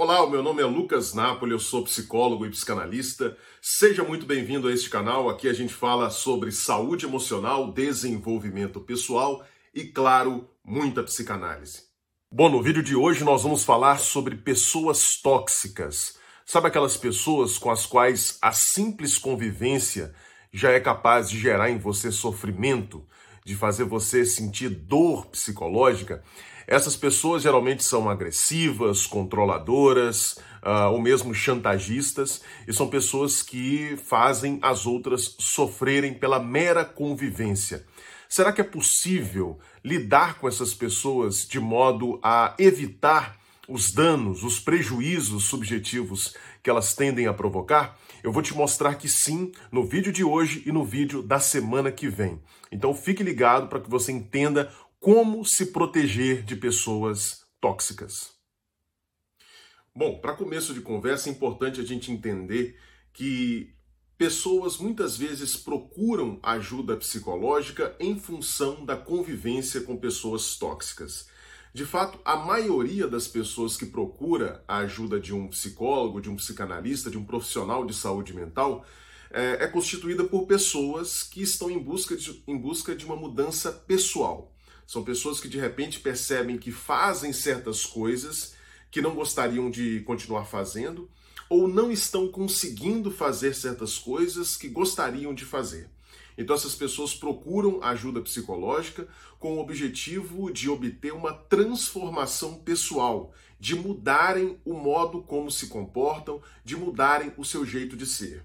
Olá, o meu nome é Lucas Napoli, eu sou psicólogo e psicanalista. Seja muito bem-vindo a este canal. Aqui a gente fala sobre saúde emocional, desenvolvimento pessoal e, claro, muita psicanálise. Bom, no vídeo de hoje nós vamos falar sobre pessoas tóxicas. Sabe aquelas pessoas com as quais a simples convivência já é capaz de gerar em você sofrimento, de fazer você sentir dor psicológica? Essas pessoas geralmente são agressivas, controladoras uh, ou mesmo chantagistas, e são pessoas que fazem as outras sofrerem pela mera convivência. Será que é possível lidar com essas pessoas de modo a evitar os danos, os prejuízos subjetivos que elas tendem a provocar? Eu vou te mostrar que sim no vídeo de hoje e no vídeo da semana que vem. Então fique ligado para que você entenda como se proteger de pessoas tóxicas. Bom, para começo de conversa, é importante a gente entender que pessoas muitas vezes procuram ajuda psicológica em função da convivência com pessoas tóxicas. De fato, a maioria das pessoas que procura a ajuda de um psicólogo, de um psicanalista, de um profissional de saúde mental é, é constituída por pessoas que estão em busca, de, em busca de uma mudança pessoal. São pessoas que de repente percebem que fazem certas coisas que não gostariam de continuar fazendo ou não estão conseguindo fazer certas coisas que gostariam de fazer. Então essas pessoas procuram ajuda psicológica com o objetivo de obter uma transformação pessoal, de mudarem o modo como se comportam, de mudarem o seu jeito de ser.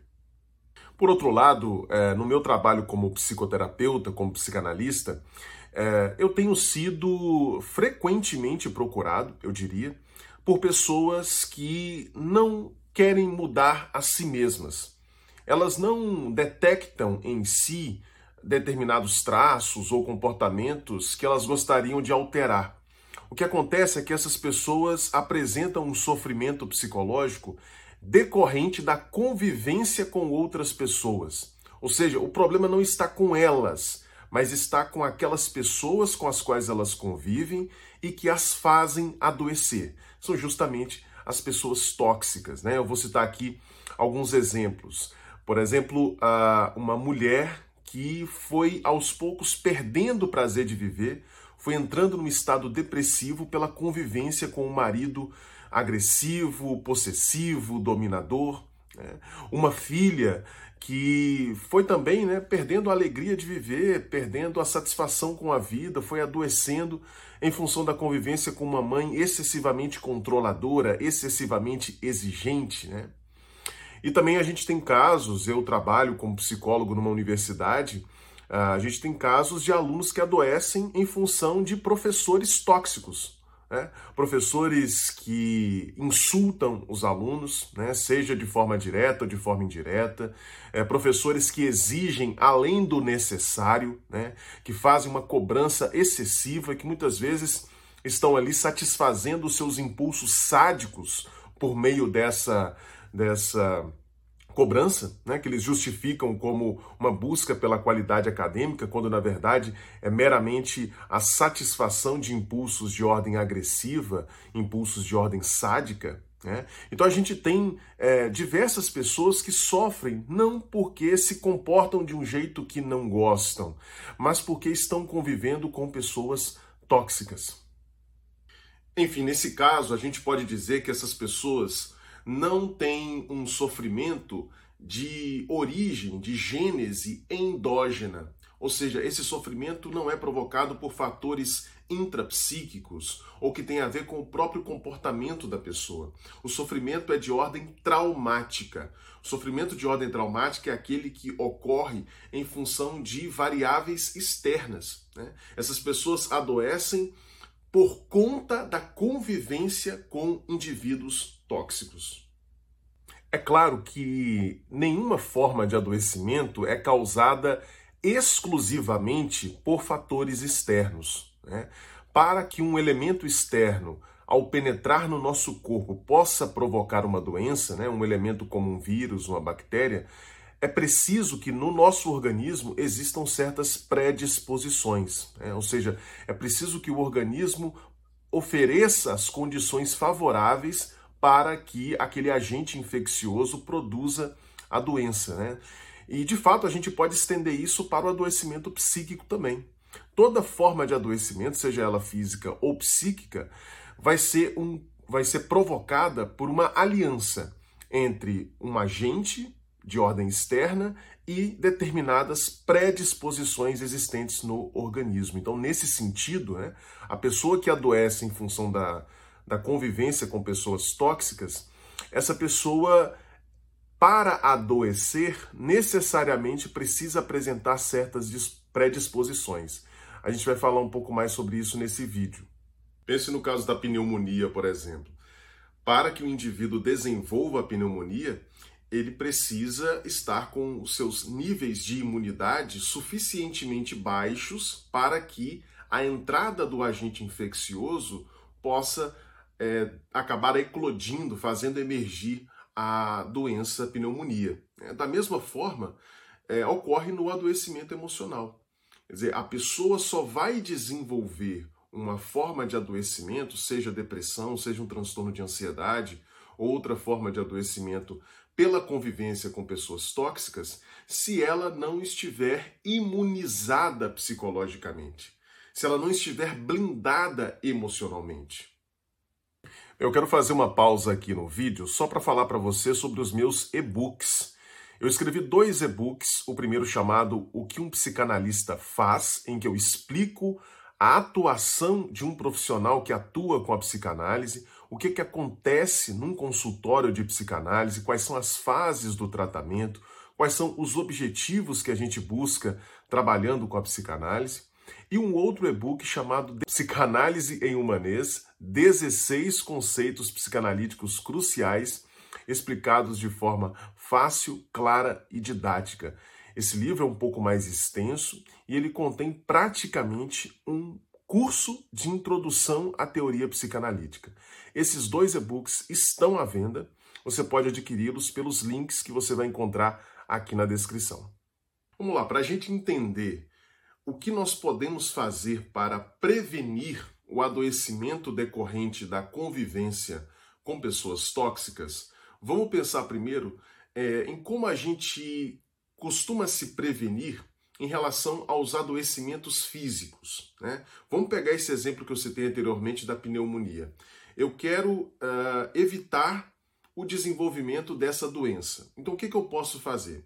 Por outro lado, é, no meu trabalho como psicoterapeuta, como psicanalista, é, eu tenho sido frequentemente procurado, eu diria, por pessoas que não querem mudar a si mesmas. Elas não detectam em si determinados traços ou comportamentos que elas gostariam de alterar. O que acontece é que essas pessoas apresentam um sofrimento psicológico decorrente da convivência com outras pessoas. Ou seja, o problema não está com elas, mas está com aquelas pessoas com as quais elas convivem e que as fazem adoecer. São justamente as pessoas tóxicas. Né? Eu vou citar aqui alguns exemplos. Por exemplo, uma mulher que foi aos poucos perdendo o prazer de viver, foi entrando num estado depressivo pela convivência com um marido agressivo, possessivo, dominador. Né? Uma filha que foi também né, perdendo a alegria de viver, perdendo a satisfação com a vida, foi adoecendo em função da convivência com uma mãe excessivamente controladora, excessivamente exigente. Né? E também a gente tem casos, eu trabalho como psicólogo numa universidade, a gente tem casos de alunos que adoecem em função de professores tóxicos. Né? Professores que insultam os alunos, né? seja de forma direta ou de forma indireta, é, professores que exigem além do necessário, né? que fazem uma cobrança excessiva, que muitas vezes estão ali satisfazendo os seus impulsos sádicos por meio dessa, dessa cobrança, né, que eles justificam como uma busca pela qualidade acadêmica, quando na verdade é meramente a satisfação de impulsos de ordem agressiva, impulsos de ordem sádica. Né? Então a gente tem é, diversas pessoas que sofrem não porque se comportam de um jeito que não gostam, mas porque estão convivendo com pessoas tóxicas. Enfim, nesse caso, a gente pode dizer que essas pessoas não tem um sofrimento de origem, de gênese endógena. Ou seja, esse sofrimento não é provocado por fatores intrapsíquicos ou que tem a ver com o próprio comportamento da pessoa. O sofrimento é de ordem traumática. O sofrimento de ordem traumática é aquele que ocorre em função de variáveis externas. Né? Essas pessoas adoecem por conta da convivência com indivíduos tóxicos. É claro que nenhuma forma de adoecimento é causada exclusivamente por fatores externos. Né? Para que um elemento externo, ao penetrar no nosso corpo, possa provocar uma doença, né? um elemento como um vírus, uma bactéria, é preciso que no nosso organismo existam certas predisposições, né? ou seja, é preciso que o organismo ofereça as condições favoráveis para que aquele agente infeccioso produza a doença, né? E de fato a gente pode estender isso para o adoecimento psíquico também. Toda forma de adoecimento, seja ela física ou psíquica, vai ser, um, vai ser provocada por uma aliança entre um agente de ordem externa e determinadas predisposições existentes no organismo. Então, nesse sentido, né, a pessoa que adoece em função da, da convivência com pessoas tóxicas, essa pessoa, para adoecer, necessariamente precisa apresentar certas predisposições. A gente vai falar um pouco mais sobre isso nesse vídeo. Pense no caso da pneumonia, por exemplo. Para que o indivíduo desenvolva a pneumonia, ele precisa estar com os seus níveis de imunidade suficientemente baixos para que a entrada do agente infeccioso possa é, acabar eclodindo, fazendo emergir a doença pneumonia. É, da mesma forma, é, ocorre no adoecimento emocional. Quer dizer, a pessoa só vai desenvolver uma forma de adoecimento, seja depressão, seja um transtorno de ansiedade, outra forma de adoecimento pela convivência com pessoas tóxicas, se ela não estiver imunizada psicologicamente, se ela não estiver blindada emocionalmente. Eu quero fazer uma pausa aqui no vídeo só para falar para você sobre os meus e-books eu escrevi dois e-books, o primeiro chamado O que um psicanalista faz, em que eu explico a atuação de um profissional que atua com a psicanálise, o que, que acontece num consultório de psicanálise, quais são as fases do tratamento, quais são os objetivos que a gente busca trabalhando com a psicanálise, e um outro e-book chamado Psicanálise em Humanês, 16 conceitos psicanalíticos cruciais explicados de forma fácil, clara e didática. Esse livro é um pouco mais extenso e ele contém praticamente um curso de introdução à teoria psicanalítica. Esses dois e-books estão à venda. Você pode adquiri-los pelos links que você vai encontrar aqui na descrição. Vamos lá, para a gente entender o que nós podemos fazer para prevenir o adoecimento decorrente da convivência com pessoas tóxicas, Vamos pensar primeiro é, em como a gente costuma se prevenir em relação aos adoecimentos físicos. Né? Vamos pegar esse exemplo que eu citei anteriormente da pneumonia. Eu quero uh, evitar o desenvolvimento dessa doença. Então, o que, que eu posso fazer?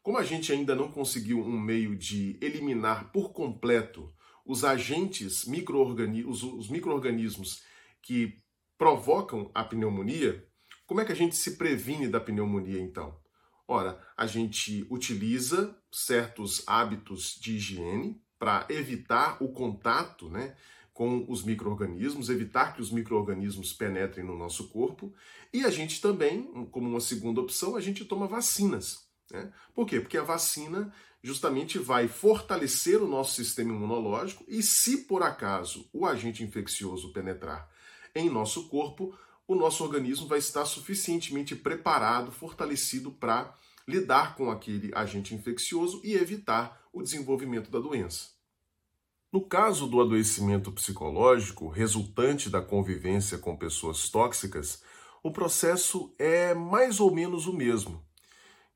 Como a gente ainda não conseguiu um meio de eliminar por completo os agentes microorganismos, os microorganismos que provocam a pneumonia, como é que a gente se previne da pneumonia então? Ora, a gente utiliza certos hábitos de higiene para evitar o contato né, com os micro-organismos, evitar que os micro-organismos penetrem no nosso corpo. E a gente também, como uma segunda opção, a gente toma vacinas. Né? Por quê? Porque a vacina justamente vai fortalecer o nosso sistema imunológico e, se por acaso o agente infeccioso penetrar em nosso corpo, o nosso organismo vai estar suficientemente preparado, fortalecido para lidar com aquele agente infeccioso e evitar o desenvolvimento da doença. No caso do adoecimento psicológico resultante da convivência com pessoas tóxicas, o processo é mais ou menos o mesmo.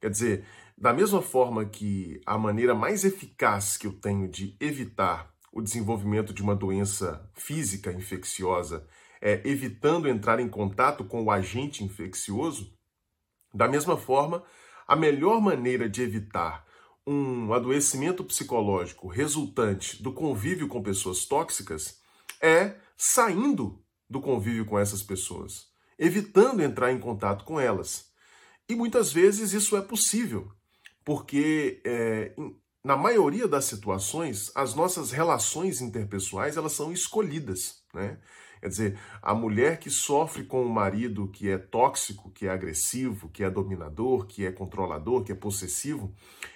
Quer dizer, da mesma forma que a maneira mais eficaz que eu tenho de evitar o desenvolvimento de uma doença física infecciosa é, evitando entrar em contato com o agente infeccioso, da mesma forma, a melhor maneira de evitar um adoecimento psicológico resultante do convívio com pessoas tóxicas é saindo do convívio com essas pessoas, evitando entrar em contato com elas. E muitas vezes isso é possível, porque é, na maioria das situações as nossas relações interpessoais elas são escolhidas, né? Quer dizer, a mulher que sofre com o marido que é tóxico, que é agressivo, que é dominador, que é controlador, que é possessivo,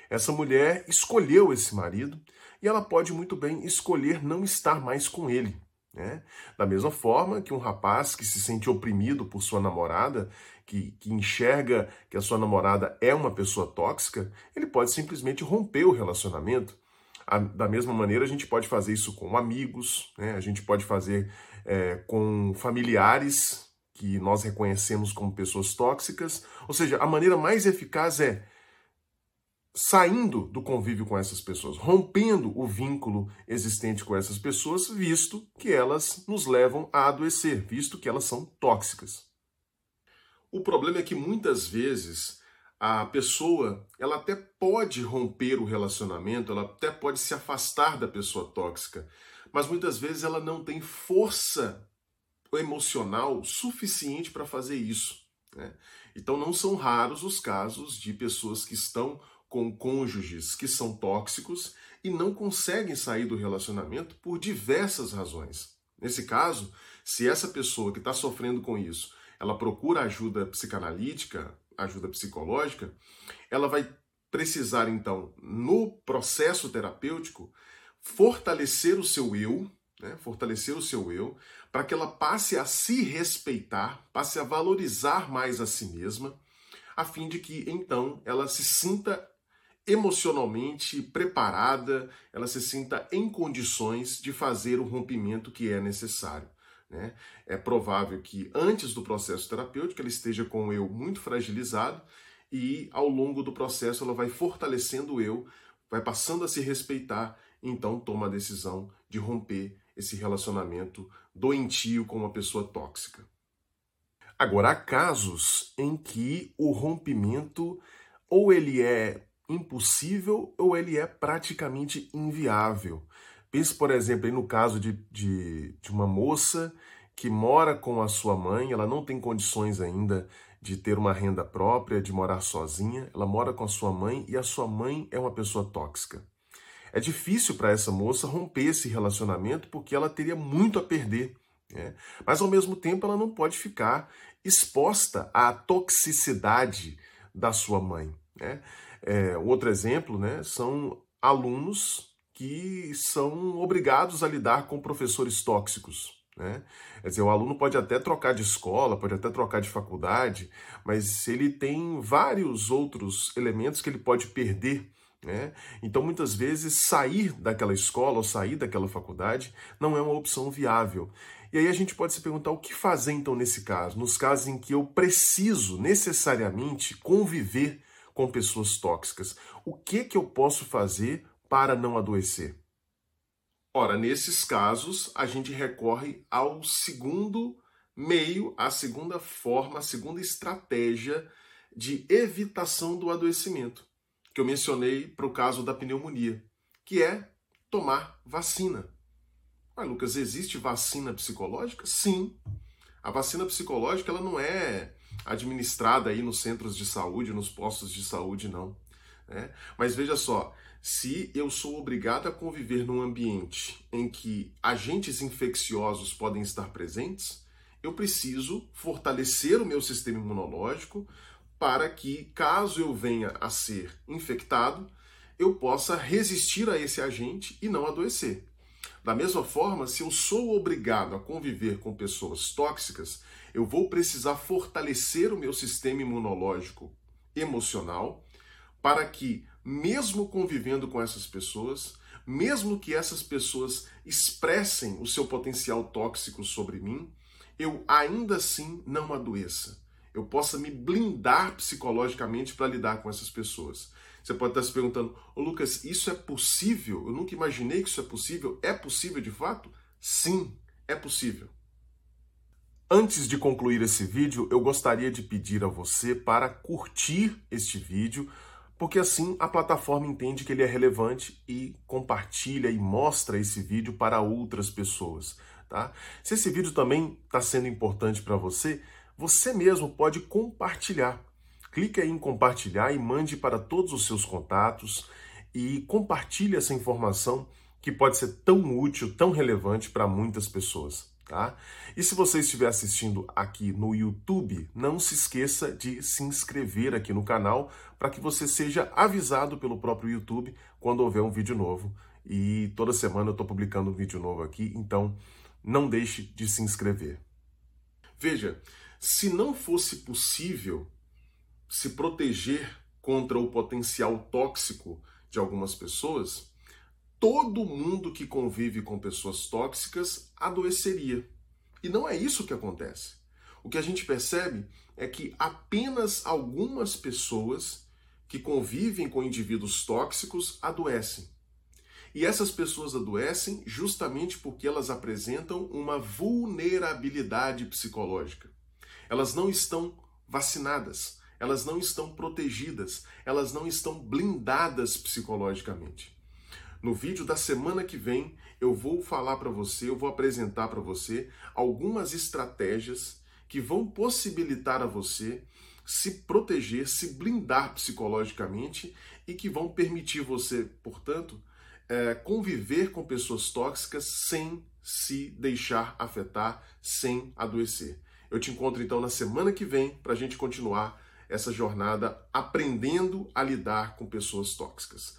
essa mulher escolheu esse marido e ela pode muito bem escolher não estar mais com ele. Né? Da mesma forma que um rapaz que se sente oprimido por sua namorada, que, que enxerga que a sua namorada é uma pessoa tóxica, ele pode simplesmente romper o relacionamento. A, da mesma maneira, a gente pode fazer isso com amigos, né? a gente pode fazer é, com familiares que nós reconhecemos como pessoas tóxicas. Ou seja, a maneira mais eficaz é saindo do convívio com essas pessoas, rompendo o vínculo existente com essas pessoas, visto que elas nos levam a adoecer, visto que elas são tóxicas. O problema é que muitas vezes a pessoa, ela até pode romper o relacionamento, ela até pode se afastar da pessoa tóxica, mas muitas vezes ela não tem força emocional suficiente para fazer isso. Né? Então não são raros os casos de pessoas que estão com cônjuges que são tóxicos e não conseguem sair do relacionamento por diversas razões. Nesse caso, se essa pessoa que está sofrendo com isso, ela procura ajuda psicanalítica, ajuda psicológica, ela vai precisar então, no processo terapêutico, fortalecer o seu eu, né? fortalecer o seu eu, para que ela passe a se respeitar, passe a valorizar mais a si mesma, a fim de que então ela se sinta emocionalmente preparada, ela se sinta em condições de fazer o rompimento que é necessário. Né? É provável que antes do processo terapêutico ela esteja com o eu muito fragilizado e ao longo do processo ela vai fortalecendo o eu, vai passando a se respeitar e então toma a decisão de romper esse relacionamento doentio com uma pessoa tóxica. Agora, há casos em que o rompimento ou ele é impossível ou ele é praticamente inviável. Pense, por exemplo, no caso de, de, de uma moça que mora com a sua mãe, ela não tem condições ainda de ter uma renda própria, de morar sozinha, ela mora com a sua mãe e a sua mãe é uma pessoa tóxica. É difícil para essa moça romper esse relacionamento porque ela teria muito a perder. Né? Mas ao mesmo tempo ela não pode ficar exposta à toxicidade da sua mãe. Né? É, outro exemplo né, são alunos que são obrigados a lidar com professores tóxicos. Né? Quer dizer, o aluno pode até trocar de escola, pode até trocar de faculdade, mas ele tem vários outros elementos que ele pode perder. Né? Então, muitas vezes, sair daquela escola ou sair daquela faculdade não é uma opção viável. E aí a gente pode se perguntar o que fazer então nesse caso, nos casos em que eu preciso necessariamente conviver com pessoas tóxicas. O que que eu posso fazer para não adoecer? Ora, nesses casos, a gente recorre ao segundo meio, a segunda forma, a segunda estratégia de evitação do adoecimento, que eu mencionei para o caso da pneumonia, que é tomar vacina. Mas, Lucas, existe vacina psicológica? Sim. A vacina psicológica ela não é administrada aí nos centros de saúde, nos postos de saúde, não. Né? Mas veja só, se eu sou obrigado a conviver num ambiente em que agentes infecciosos podem estar presentes, eu preciso fortalecer o meu sistema imunológico para que, caso eu venha a ser infectado, eu possa resistir a esse agente e não adoecer. Da mesma forma, se eu sou obrigado a conviver com pessoas tóxicas, eu vou precisar fortalecer o meu sistema imunológico emocional para que, mesmo convivendo com essas pessoas, mesmo que essas pessoas expressem o seu potencial tóxico sobre mim, eu ainda assim não adoeça. Eu possa me blindar psicologicamente para lidar com essas pessoas. Você pode estar se perguntando, oh, Lucas, isso é possível? Eu nunca imaginei que isso é possível. É possível de fato? Sim, é possível. Antes de concluir esse vídeo, eu gostaria de pedir a você para curtir este vídeo, porque assim a plataforma entende que ele é relevante e compartilha e mostra esse vídeo para outras pessoas. Tá? Se esse vídeo também está sendo importante para você, você mesmo pode compartilhar. Clique aí em compartilhar e mande para todos os seus contatos e compartilhe essa informação que pode ser tão útil, tão relevante para muitas pessoas. Tá? E se você estiver assistindo aqui no YouTube, não se esqueça de se inscrever aqui no canal para que você seja avisado pelo próprio YouTube quando houver um vídeo novo. E toda semana eu estou publicando um vídeo novo aqui, então não deixe de se inscrever. Veja, se não fosse possível se proteger contra o potencial tóxico de algumas pessoas, todo mundo que convive com pessoas tóxicas adoeceria. E não é isso que acontece. o que a gente percebe é que apenas algumas pessoas que convivem com indivíduos tóxicos adoecem. E essas pessoas adoecem justamente porque elas apresentam uma vulnerabilidade psicológica. Elas não estão vacinadas, elas não estão protegidas, elas não estão blindadas psicologicamente. No vídeo da semana que vem, eu vou falar para você, eu vou apresentar para você algumas estratégias que vão possibilitar a você se proteger, se blindar psicologicamente e que vão permitir você, portanto, é, conviver com pessoas tóxicas sem se deixar afetar, sem adoecer. Eu te encontro então na semana que vem para a gente continuar essa jornada aprendendo a lidar com pessoas tóxicas.